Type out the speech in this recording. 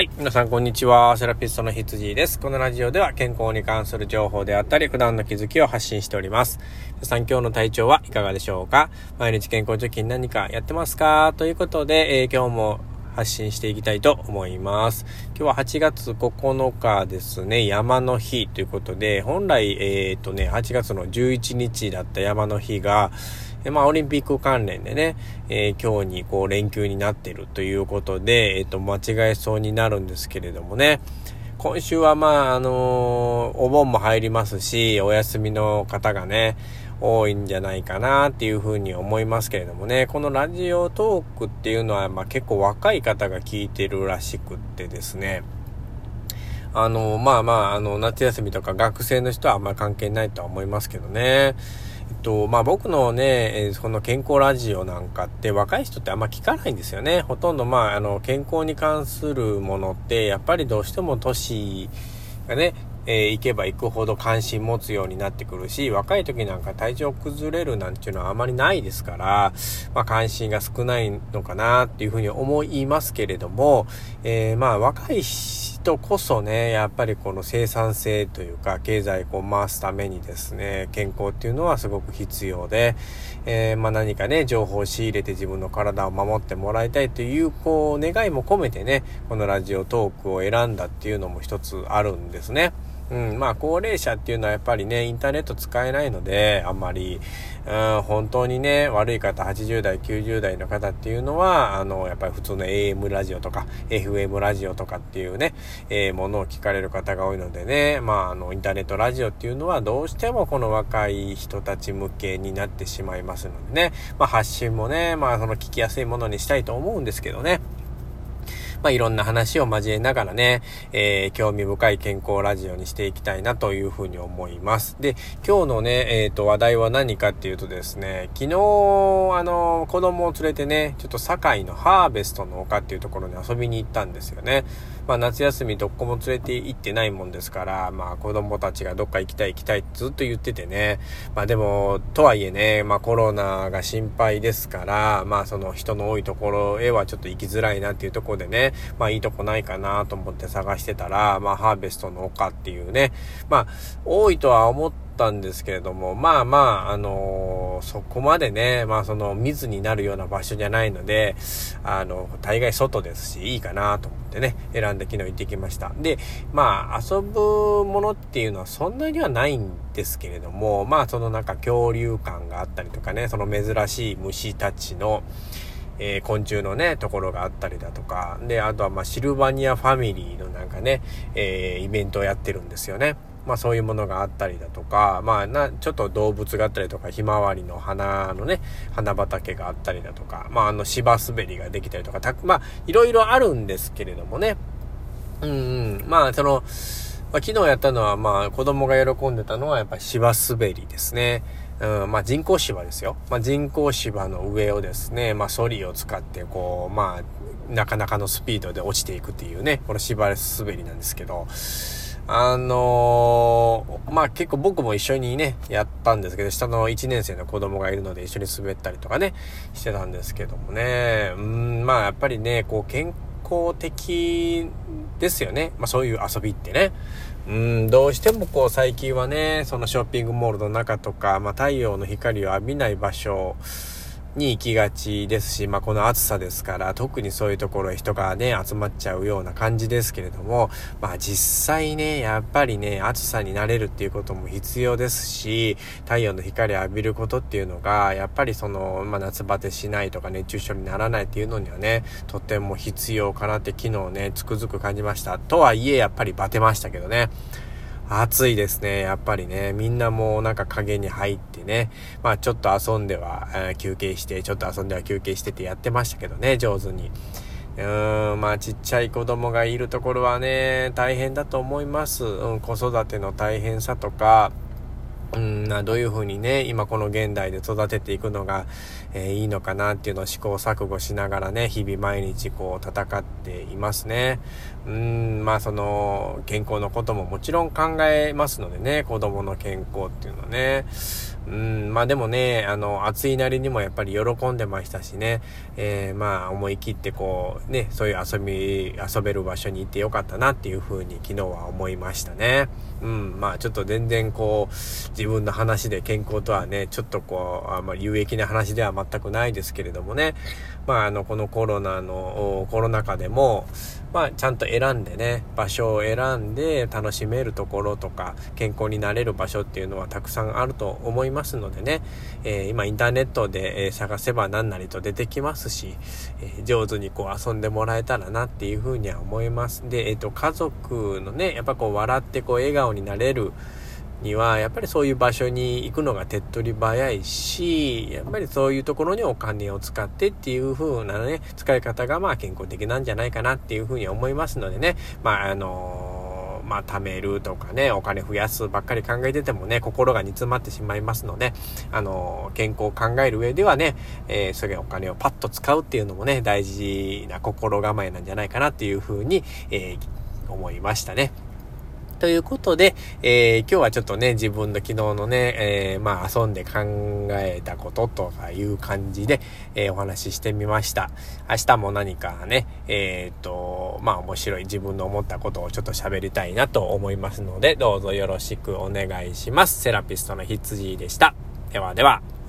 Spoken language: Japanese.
はい。皆さん、こんにちは。セラピストの羊です。このラジオでは健康に関する情報であったり、普段の気づきを発信しております。皆さん、今日の体調はいかがでしょうか？毎日健康貯金何かやってますか？ということで、えー、今日も発信していきたいと思います。今日は8月9日ですね、山の日ということで、本来、えっ、とね、8月の11日だった山の日が、えまあ、オリンピック関連でね、えー、今日にこう連休になってるということで、えっ、ー、と、間違えそうになるんですけれどもね、今週はまあ、あのー、お盆も入りますし、お休みの方がね、多いんじゃないかなっていうふうに思いますけれどもね、このラジオトークっていうのは、まあ結構若い方が聞いてるらしくってですね、あの、まあまあ、あの、夏休みとか学生の人はあんまり関係ないとは思いますけどね。と、まあ僕のね、えこの健康ラジオなんかって若い人ってあんま聞かないんですよね。ほとんどまあ、あの、健康に関するものって、やっぱりどうしても年がね、えー、行けば行くほど関心持つようになってくるし、若い時なんか体調崩れるなんていうのはあまりないですから、まあ関心が少ないのかなっていうふうに思いますけれども、えー、まあ若い人こそね、やっぱりこの生産性というか、経済を回すためにですね、健康っていうのはすごく必要で、えー、まあ何かね、情報を仕入れて自分の体を守ってもらいたいという、こう、願いも込めてね、このラジオトークを選んだっていうのも一つあるんですね。うん、まあ高齢者っていうのはやっぱりね、インターネット使えないので、あんまり、うん、本当にね、悪い方、80代、90代の方っていうのは、あの、やっぱり普通の AM ラジオとか、FM ラジオとかっていうね、えー、ものを聞かれる方が多いのでね、まあ、あの、インターネットラジオっていうのはどうしてもこの若い人たち向けになってしまいますのでね、まあ発信もね、まあその聞きやすいものにしたいと思うんですけどね、まあ、いろんな話を交えながらね、えー、興味深い健康ラジオにしていきたいなというふうに思います。で、今日のね、えっ、ー、と、話題は何かっていうとですね、昨日、あの、子供を連れてね、ちょっと堺のハーベストの丘っていうところに遊びに行ったんですよね。まあ、夏休みどこも連れて行ってないもんですから、まあ、子供たちがどっか行きたい行きたいってずっと言っててね。まあ、でも、とはいえね、まあ、コロナが心配ですから、まあ、その人の多いところへはちょっと行きづらいなっていうところでね、まあいいとこないかなと思って探してたら、まあハーベストの丘っていうね、まあ多いとは思ったんですけれども、まあまあ、あのー、そこまでね、まあその密になるような場所じゃないので、あの、大概外ですし、いいかなと思ってね、選んで昨日行ってきました。で、まあ遊ぶものっていうのはそんなにはないんですけれども、まあそのなんか恐竜感があったりとかね、その珍しい虫たちの、えー、昆虫のね、ところがあったりだとか、で、あとはまあシルバニアファミリーのなんかね、えー、イベントをやってるんですよね。まあそういうものがあったりだとか、まあな、ちょっと動物があったりとか、ひまわりの花のね、花畑があったりだとか、まああの芝滑りができたりとか、たまあいろいろあるんですけれどもね。うん、うん、まあその、まあ、昨日やったのは、まあ子供が喜んでたのはやっぱ芝滑りですね。うん、まあ人工芝ですよ。まあ人工芝の上をですね、まあソリを使ってこう、まあなかなかのスピードで落ちていくっていうね、この芝滑りなんですけど、あのー、まあ結構僕も一緒にね、やったんですけど、下の1年生の子供がいるので一緒に滑ったりとかね、してたんですけどもね、うん、まあやっぱりね、こう健康的ですよね。まあそういう遊びってね。うん、どうしてもこう最近はね、そのショッピングモールの中とか、まあ太陽の光を浴びない場所、に行きがちですし、まあ、この暑さですから、特にそういうところへ人がね、集まっちゃうような感じですけれども、まあ、実際ね、やっぱりね、暑さになれるっていうことも必要ですし、太陽の光を浴びることっていうのが、やっぱりその、まあ、夏バテしないとか熱中症にならないっていうのにはね、とても必要かなって昨日ね、つくづく感じました。とはいえ、やっぱりバテましたけどね。暑いですね。やっぱりね。みんなもうなんか影に入ってね。まあちょっと遊んでは、え、休憩して、ちょっと遊んでは休憩しててやってましたけどね、上手に。うーん、まあちっちゃい子供がいるところはね、大変だと思います。うん、子育ての大変さとか、うん、どういう風にね、今この現代で育てていくのが、えー、いいのかなっていうのを試行錯誤しながらね、日々毎日こう戦っていますね。うん、まあその、健康のことももちろん考えますのでね、子供の健康っていうのはね。うん、まあでもね、あの、暑いなりにもやっぱり喜んでましたしね、えー、まあ思い切ってこう、ね、そういう遊び、遊べる場所に行ってよかったなっていうふうに昨日は思いましたね。うん、まあちょっと全然こう、自分の話で健康とはね、ちょっとこう、あんまり有益な話では全くないですけれどもね、まああの、このコロナの、コロナ禍でも、まあちゃんと選んでね、場所を選んで楽しめるところとか、健康になれる場所っていうのはたくさんあると思いますのでね、えー、今インターネットで、え探せば何なりと出てきますし、えー、上手にこう遊んでもらえたらなっていうふうには思います。で、えっ、ー、と、家族のね、やっぱこう笑ってこう笑顔になれる、には、やっぱりそういう場所に行くのが手っ取り早いし、やっぱりそういうところにお金を使ってっていう風なね、使い方がまあ健康的なんじゃないかなっていう風に思いますのでね、まああのまあ、貯めるとかね、お金増やすばっかり考えててもね、心が煮詰まってしまいますので、あの健康を考える上ではね、えー、それお金をパッと使うっていうのもね、大事な心構えなんじゃないかなっていう風に、えー、思いましたね。ということで、えー、今日はちょっとね、自分の昨日のね、えー、まあ遊んで考えたこととかいう感じで、えー、お話ししてみました。明日も何かね、えっと、まあ面白い自分の思ったことをちょっと喋りたいなと思いますので、どうぞよろしくお願いします。セラピストの羊でした。ではでは。